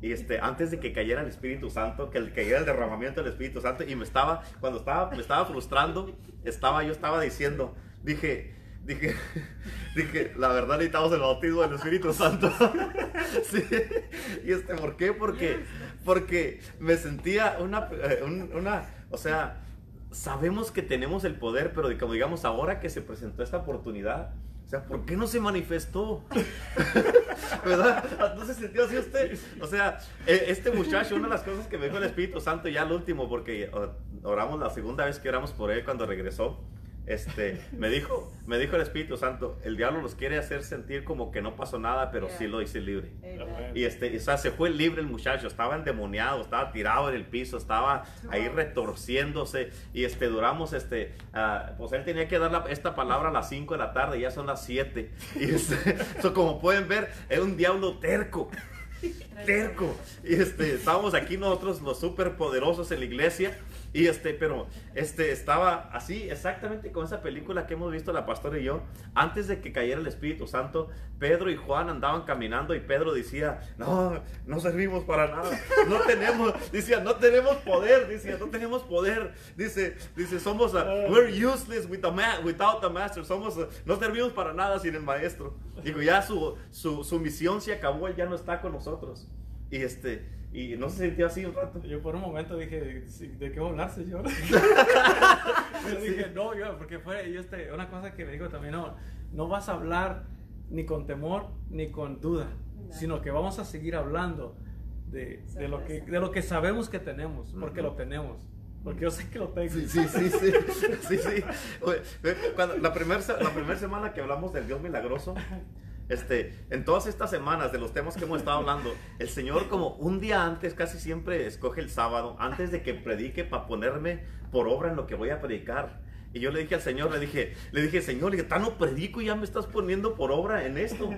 y este, antes de que cayera el Espíritu Santo, que el, cayera el derramamiento del Espíritu Santo, y me estaba, cuando estaba, me estaba frustrando, estaba, yo estaba diciendo, dije, dije, (laughs) dije, la verdad necesitamos el bautismo del Espíritu Santo. (laughs) sí. Y este, ¿por qué? Porque, porque me sentía una, eh, una, o sea, sabemos que tenemos el poder, pero como digamos, ahora que se presentó esta oportunidad, o sea, ¿por qué no se manifestó? (laughs) ¿Verdad? ¿No se sintió así usted? O sea, e, este muchacho, una de las cosas que me dijo el Espíritu Santo ya al último, porque oramos la segunda vez que oramos por él cuando regresó, este, me dijo, me dijo el Espíritu Santo, el diablo los quiere hacer sentir como que no pasó nada, pero sí lo hice libre. Y este, o sea, se fue libre el muchacho, estaba endemoniado, estaba tirado en el piso, estaba ahí retorciéndose y este, duramos, este, uh, pues él tenía que dar esta palabra a las 5 de la tarde, ya son las 7. Y este, (laughs) como pueden ver, era un diablo terco terco. Y este, estábamos aquí nosotros los super poderosos en la iglesia. Y este, pero este estaba así, exactamente con esa película que hemos visto la pastora y yo. Antes de que cayera el Espíritu Santo, Pedro y Juan andaban caminando y Pedro decía, no, no servimos para nada. No tenemos, (laughs) decía, no tenemos poder, decía, no tenemos poder. Dice, dice, somos, we're useless without the master. Somos, no servimos para nada sin el maestro. Digo, ya su, su, su misión se acabó, él ya no está con nosotros. Y este, y no se sintió así un rato. Yo por un momento dije, ¿de qué hablar, señor? (laughs) (laughs) yo dije, no, yo, porque fue yo este, una cosa que me dijo también, no, no vas a hablar ni con temor ni con duda, sino que vamos a seguir hablando de, de, lo, que, de lo que sabemos que tenemos, porque lo tenemos. Porque yo sé que lo tengo. Sí, sí, sí, sí. sí, sí. Cuando, la primera la primer semana que hablamos del Dios milagroso, este, en todas estas semanas de los temas que hemos estado hablando, el Señor como un día antes casi siempre escoge el sábado, antes de que predique para ponerme por obra en lo que voy a predicar. Y yo le dije al Señor, le dije, le dije, Señor, le dije, tan no predico y ya me estás poniendo por obra en esto.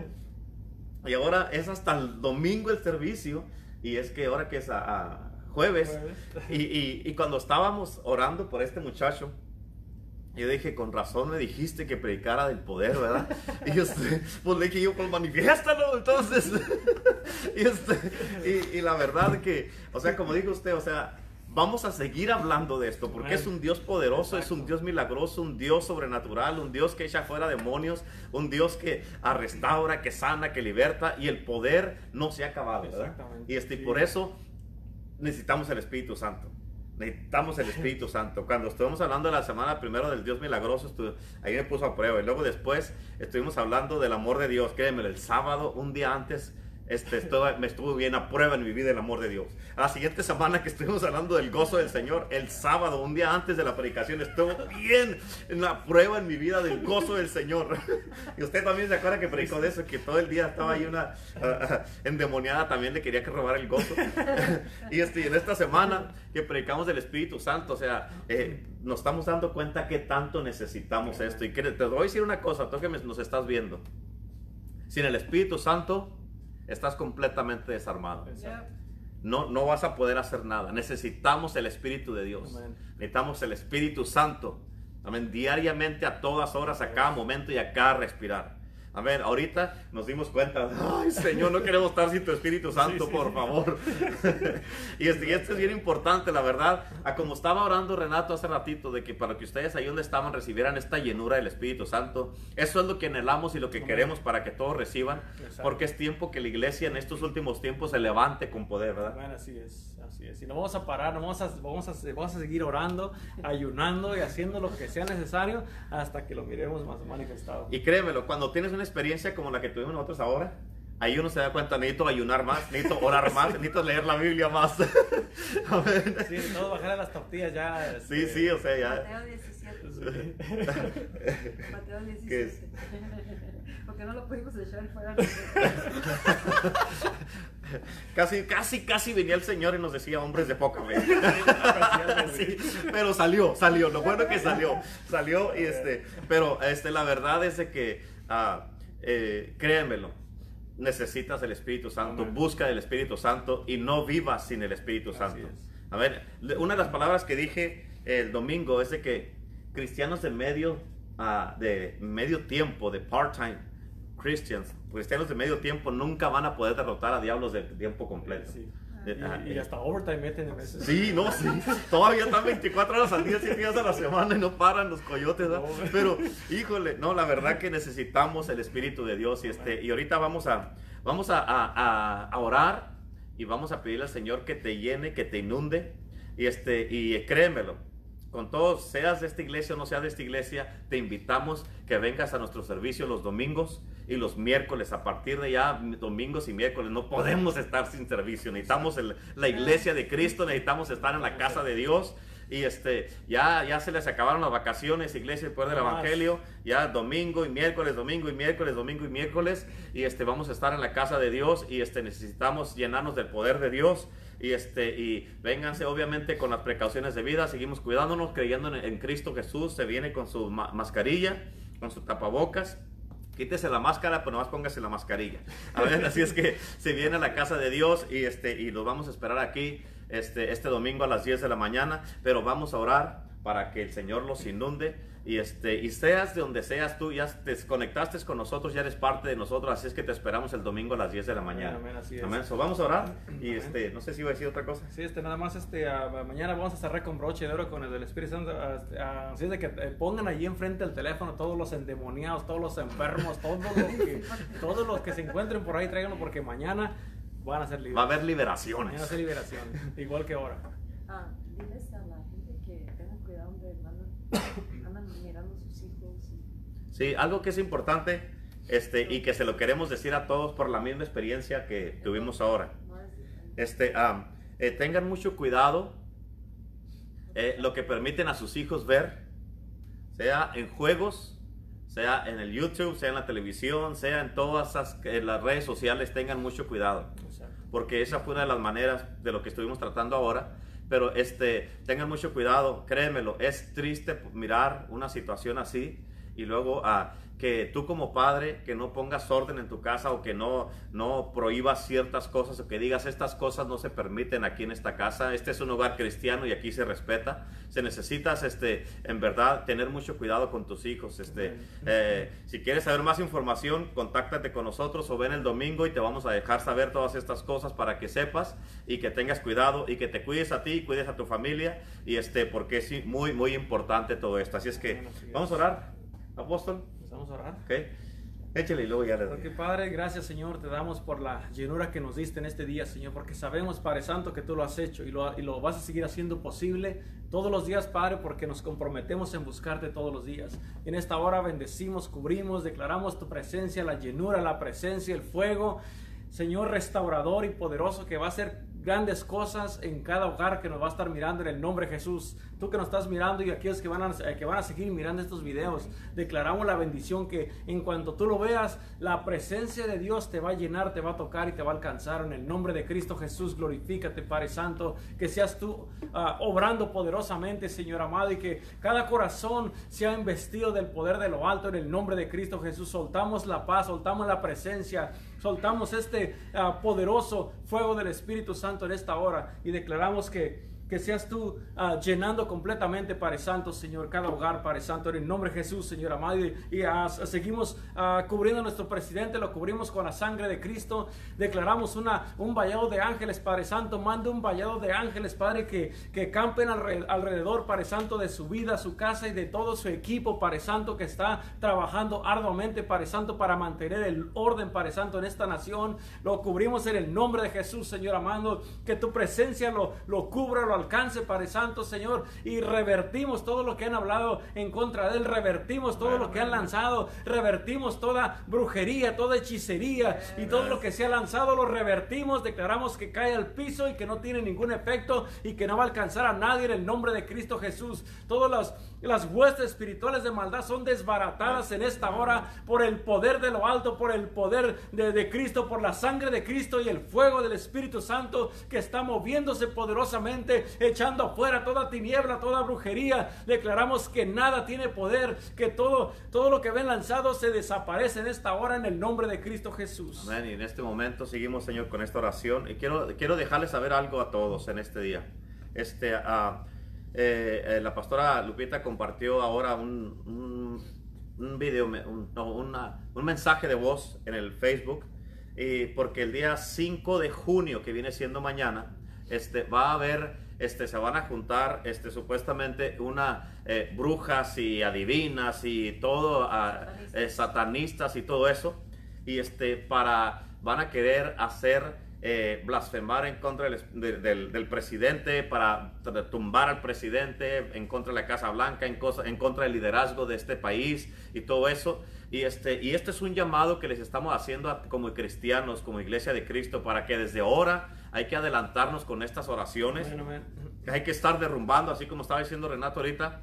Y ahora es hasta el domingo el servicio. Y es que ahora que es a, jueves. Y, y, y cuando estábamos orando por este muchacho, yo dije, con razón me dijiste que predicara del poder, ¿verdad? Y este, pues le dije yo, pues manifiéstalo, entonces. (laughs) y, este, y, la verdad que, o sea, como dijo usted, o sea, vamos a seguir hablando de esto, porque es un Dios poderoso, es un Dios milagroso, un Dios sobrenatural, un Dios que echa fuera demonios, un Dios que restaura, que sana, que liberta, y el poder no se ha acabado, ¿verdad? Y, este, y por eso necesitamos el Espíritu Santo. Necesitamos el Espíritu Santo. Cuando estuvimos hablando de la semana primero del Dios milagroso, ahí me puso a prueba. Y luego después estuvimos hablando del amor de Dios. Créeme, el sábado, un día antes, este, me estuvo bien a prueba en mi vida el amor de Dios. La siguiente semana que estuvimos hablando del gozo del Señor, el sábado, un día antes de la predicación, estuvo bien en la prueba en mi vida del gozo del Señor. (laughs) Y usted también se acuerda que predicó de eso, que todo el día estaba ahí una uh, endemoniada, también le quería que robar el gozo. (laughs) y este, en esta semana que predicamos del Espíritu Santo, o sea, eh, nos estamos dando cuenta que tanto necesitamos esto. Y que te voy a decir una cosa, tú que nos estás viendo. Sin el Espíritu Santo, estás completamente desarmado. No, no vas a poder hacer nada. Necesitamos el Espíritu de Dios. Necesitamos el Espíritu Santo. Amén. Diariamente, a todas horas, a cada momento y a cada respirar. A ver, ahorita nos dimos cuenta, (laughs) ay Señor, no queremos estar sin tu Espíritu Santo, por favor. (laughs) y, este, y esto es bien importante, la verdad. A como estaba orando Renato hace ratito, de que para que ustedes ahí donde estaban recibieran esta llenura del Espíritu Santo, eso es lo que anhelamos y lo que queremos para que todos reciban, porque es tiempo que la iglesia en estos últimos tiempos se levante con poder, ¿verdad? Bueno, así es, así es. Y no vamos a parar, no vamos a, vamos a, vamos a seguir orando, ayunando y haciendo lo que sea necesario hasta que lo miremos más manifestado. Y créemelo, cuando tienes una experiencia como la que tuvimos nosotros ahora, ahí uno se da cuenta, necesito ayunar más, necesito orar más, (laughs) necesito leer la Biblia más. (laughs) Sí, todo bajar a las tortillas ya. Sí, este, sí, o sea, ya. Mateo 17. Mateo 17. (laughs) Porque no lo pudimos echar fuera. casi, casi, casi venía el Señor y nos decía hombres de poca fe. sí, pero salió, salió. Lo bueno que salió, salió y este, pero este, la verdad es de que Ah, eh, créanmelo, necesitas el Espíritu Santo, busca el Espíritu Santo y no vivas sin el Espíritu Santo. A ver, una de las palabras que dije el domingo es de que cristianos de medio, ah, de medio tiempo, de part-time Christians, cristianos de medio tiempo nunca van a poder derrotar a diablos de tiempo completo. Y, eh, hasta overtime meten a veces. Sí, no, sí. Todavía están 24 horas al día, 7 días a la semana y no paran los coyotes. Pero, híjole, no, la verdad que necesitamos el Espíritu de Dios. Y, este, y ahorita vamos a, vamos a, a, a orar y vamos a pedirle al Señor que te llene, que te inunde. Y, este, y créemelo, con todos, seas de esta iglesia o no seas de esta iglesia, te invitamos que vengas a nuestro servicio los domingos y los miércoles. A partir de ya, domingos y miércoles, no podemos estar sin servicio. Necesitamos la iglesia de Cristo, necesitamos estar en la casa de Dios. Y este, ya, ya se les acabaron las vacaciones, Iglesia el Poder del Evangelio, ya domingo y miércoles, domingo y miércoles, domingo y miércoles, y este, vamos a estar en la casa de Dios y este, necesitamos llenarnos del poder de Dios. Y, este, y vénganse obviamente con las precauciones de vida, seguimos cuidándonos, creyendo en, Cristo Jesús, se viene con su mascarilla, con su tapabocas, Quítese la máscara, pero nomás póngase la mascarilla. (laughs) así es que se viene a la casa de Dios y, este, y lo vamos a esperar aquí este, este domingo a las 10 de la mañana, pero vamos a orar para que el Señor los inunde y este y seas de donde seas tú, ya te desconectaste con nosotros, ya eres parte de nosotros, así es que te esperamos el domingo a las 10 de la mañana. Amén, así es. vamos a orar y este no sé si iba a decir otra cosa. Sí, este nada más este mañana vamos a cerrar con broche de oro con el del Espíritu Santo, así es de que eh, pongan allí enfrente el teléfono todos los endemoniados, todos los enfermos, todos los que, (laughs) todos los que se encuentren por ahí tráiganlo porque mañana van a ser liberaciones. Va a haber liberaciones. Van a ser liberaciones, igual que ahora. Ah, diles a la gente que tengan cuidado de andan mirando sus hijos. Sí, algo que es importante este, y que se lo queremos decir a todos por la misma experiencia que tuvimos ahora. Este, eh, tengan mucho cuidado eh, lo que permiten a sus hijos ver, sea en juegos, sea en el YouTube, sea en la televisión, sea en todas las redes sociales, tengan mucho cuidado. Porque esa fue una de las maneras de lo que estuvimos tratando ahora. Pero este, tengan mucho cuidado, créemelo, es triste mirar una situación así y luego a que tú como padre, que no pongas orden en tu casa o que no, no prohíbas ciertas cosas o que digas estas cosas no se permiten aquí en esta casa. Este es un hogar cristiano y aquí se respeta. Se necesitas, este, en verdad, tener mucho cuidado con tus hijos. Este, eh, si quieres saber más información, contáctate con nosotros o ven el domingo y te vamos a dejar saber todas estas cosas para que sepas y que tengas cuidado y que te cuides a ti, cuides a tu familia y este, porque es muy, muy importante todo esto. Así es que vamos a orar, apóstol. Vamos a orar. Ok. Échale y luego ya le Porque Padre, gracias Señor, te damos por la llenura que nos diste en este día, Señor, porque sabemos, Padre Santo, que tú lo has hecho y lo, y lo vas a seguir haciendo posible todos los días, Padre, porque nos comprometemos en buscarte todos los días. en esta hora bendecimos, cubrimos, declaramos tu presencia, la llenura, la presencia, el fuego, Señor restaurador y poderoso que va a ser grandes cosas en cada hogar que nos va a estar mirando en el nombre de Jesús. Tú que nos estás mirando y aquellos que van a, eh, que van a seguir mirando estos videos, declaramos la bendición que en cuanto tú lo veas, la presencia de Dios te va a llenar, te va a tocar y te va a alcanzar. En el nombre de Cristo Jesús, glorifícate, Padre Santo, que seas tú ah, obrando poderosamente, Señor amado, y que cada corazón sea investido del poder de lo alto en el nombre de Cristo Jesús. Soltamos la paz, soltamos la presencia, soltamos este ah, poderoso fuego del Espíritu Santo en esta hora y declaramos que que seas tú ah, llenando completamente, Padre Santo, Señor, cada hogar, Padre Santo, en el nombre de Jesús, Señor amado. Y, ah, seguimos ah, cubriendo a nuestro presidente, lo cubrimos con la sangre de Cristo. Declaramos un vallado de ángeles, Padre Santo. Manda un vallado de ángeles, Padre, que, que campen alrededor, Padre Santo, de su vida, su casa y de todo su equipo, Padre Santo, que está trabajando arduamente, Padre Santo, para mantener el orden, Padre Santo, en esta nación. Lo cubrimos en el nombre de Jesús, Señor amado. Que tu presencia lo, lo cubra, lo alcance, Padre Santo, Señor, y revertimos todo lo que han hablado en contra de él, revertimos todo lo que han lanzado, revertimos toda brujería, toda hechicería y todo lo que se ha lanzado lo revertimos, declaramos que cae al piso y que no tiene ningún efecto y que no va a alcanzar a nadie en el nombre de Cristo Jesús. Todas las, las huestes espirituales de maldad son desbaratadas en esta hora por el poder de lo alto, por el poder de, de Cristo, por la sangre de Cristo y el fuego del Espíritu Santo que está moviéndose poderosamente echando afuera toda tiniebla, toda brujería. Declaramos que nada tiene poder, que todo, todo lo que ven lanzado se desaparece en esta hora en el nombre de Cristo Jesús. Amén. Y en este momento seguimos, Señor, con esta oración. Y quiero, quiero dejarles saber algo a todos en este día. Este, uh, eh, la pastora Lupita compartió ahora un, un, video, un, un mensaje de voz en el Facebook. Y porque el día 5 de junio, que viene siendo mañana, este, va a haber este, se van a juntar este, supuestamente una eh, brujas y adivinas y todo, ah, eh, satanistas y todo eso, y este, para, van a querer hacer eh, blasfemar en contra del, presidente, para tumbar al presidente, en contra de la Casa Blanca, en, cosa, en contra del liderazgo de este país y todo eso. Y este, y este es un llamado que les estamos haciendo como cristianos, como iglesia de Cristo, para que desde ahora hay que adelantarnos con estas oraciones. Hay que estar derrumbando, así como estaba diciendo Renato ahorita.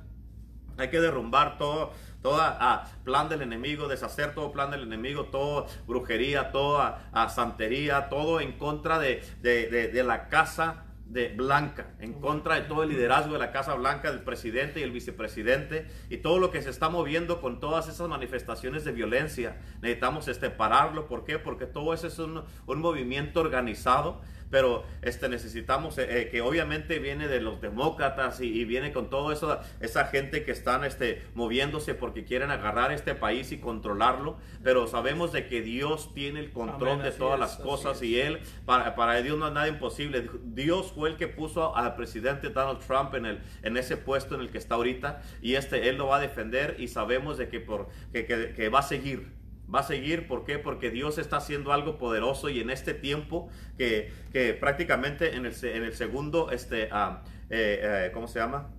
Hay que derrumbar todo, toda ah, plan del enemigo, deshacer todo plan del enemigo, toda brujería, toda ah, santería, todo en contra de, de la casa de Blanca, en contra de todo el liderazgo de la Casa Blanca, del presidente y el vicepresidente, y todo lo que se está moviendo con todas esas manifestaciones de violencia. Necesitamos este, pararlo. ¿Por qué? Porque todo eso es un, un movimiento organizado pero este, necesitamos eh, eh, que obviamente viene de los demócratas y, viene con todo eso, esa gente que están este, moviéndose porque quieren agarrar este país y controlarlo, pero sabemos de que Dios tiene el control de todas las cosas y Él, para, para, Dios no es nada imposible. Dios fue el que puso al presidente Donald Trump en, el, en ese puesto en el que está ahorita y este, Él lo va a defender y sabemos de que, por, que, que va a seguir va a seguir. ¿Por qué? Porque Dios está haciendo algo poderoso y en este tiempo que, que prácticamente en el, en el segundo, este, uh, eh, ¿cómo se llama?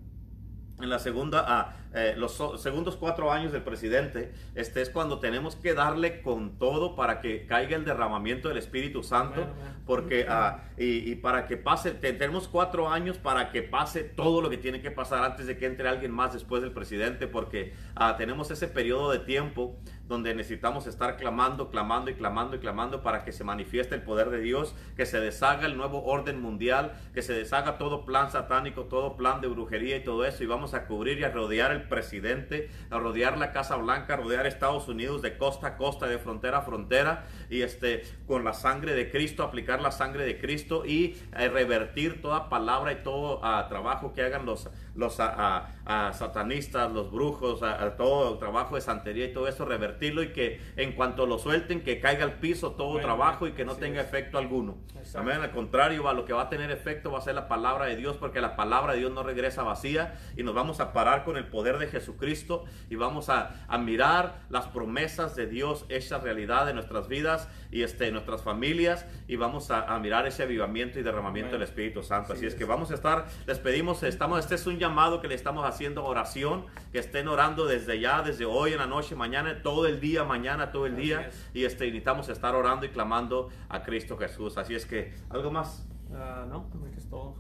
En la segunda, ah, eh, los segundos cuatro años del presidente, este es cuando tenemos que darle con todo para que caiga el derramamiento del Espíritu Santo, porque ah, y, para que pase, tenemos cuatro años para que pase todo lo que tiene que pasar antes de que entre alguien más después del presidente, porque ah, tenemos ese periodo de tiempo donde necesitamos estar clamando, clamando y clamando y clamando para que se manifieste el poder de Dios, que se deshaga el nuevo orden mundial, que se deshaga todo plan satánico, todo plan de brujería y todo eso, y vamos a cubrir y a rodear el presidente, a rodear la Casa Blanca, a rodear Estados Unidos de costa a costa, de frontera a frontera, y este, con la sangre de Cristo, aplicar la sangre de Cristo y eh, revertir toda palabra y todo uh, trabajo que hagan los, los satanistas, los brujos, todo el trabajo de santería y todo eso, revertirlo y que en cuanto lo suelten, que caiga al piso todo trabajo y que no tenga efecto alguno. Amén. Al contrario, va, lo que va a tener efecto va a ser la palabra de Dios, porque la palabra de Dios no regresa vacía y nos vamos a parar con el poder de Jesucristo y vamos a, a mirar las promesas de Dios hechas realidad en nuestras vidas y este, nuestras familias y vamos a, mirar ese avivamiento y derramamiento del Espíritu Santo. Así, es, que vamos a estar, les pedimos, estamos, este es un llamado que le estamos haciendo oración, que estén orando desde ya, desde hoy en la noche, mañana, todo el día, mañana, todo el día. Y este, necesitamos estar orando y clamando a Cristo Jesús. Así es que, ¿algo más? Uh, no, que es todo.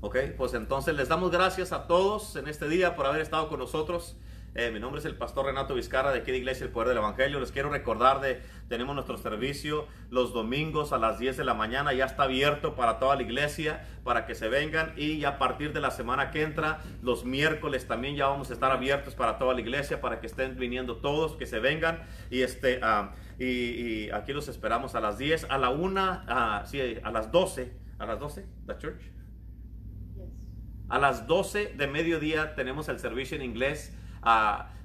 Ok, pues entonces les damos gracias a todos en este día por haber estado con nosotros. Eh, mi nombre es el pastor Renato Vizcarra de aquí de Iglesia El Poder del Evangelio. Les quiero recordar de, tenemos nuestro servicio los domingos a las 10 de la mañana. Ya está abierto para toda la iglesia, para que se vengan. Y ya a partir de la semana que entra, los miércoles también ya vamos a estar abiertos para toda la iglesia, para que estén viniendo todos, que se vengan. Y este... Ah, y, aquí los esperamos a las 10, a la 1, a, sí, a las 12, a las 12, la church. A las 12 de mediodía tenemos el servicio en inglés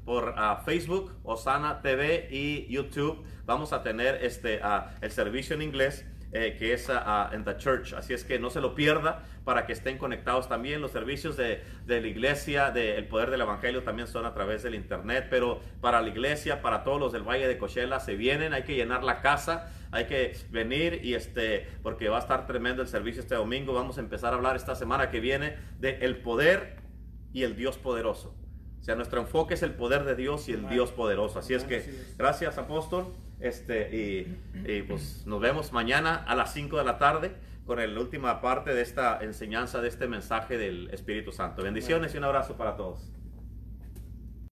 por Facebook, Osana TV y YouTube. Vamos a tener este, el servicio en inglés. Eh, que es en The Church. Así es que no se lo pierda para que estén conectados también. Los servicios de, de la iglesia, del poder del evangelio también son a través del internet, pero para la iglesia, para todos los del Valle de Cochela, se vienen, hay que llenar la casa, hay que venir y este, porque va a estar tremendo el servicio este domingo. Vamos a empezar a hablar esta semana que viene de el poder y el Dios poderoso. O sea, nuestro enfoque es el poder de Dios y el Dios poderoso. Así es que, gracias apóstol. Este, y, pues nos vemos mañana a las 5 de la tarde con la última parte de esta enseñanza, de este mensaje del Espíritu Santo. Bendiciones y un abrazo para todos.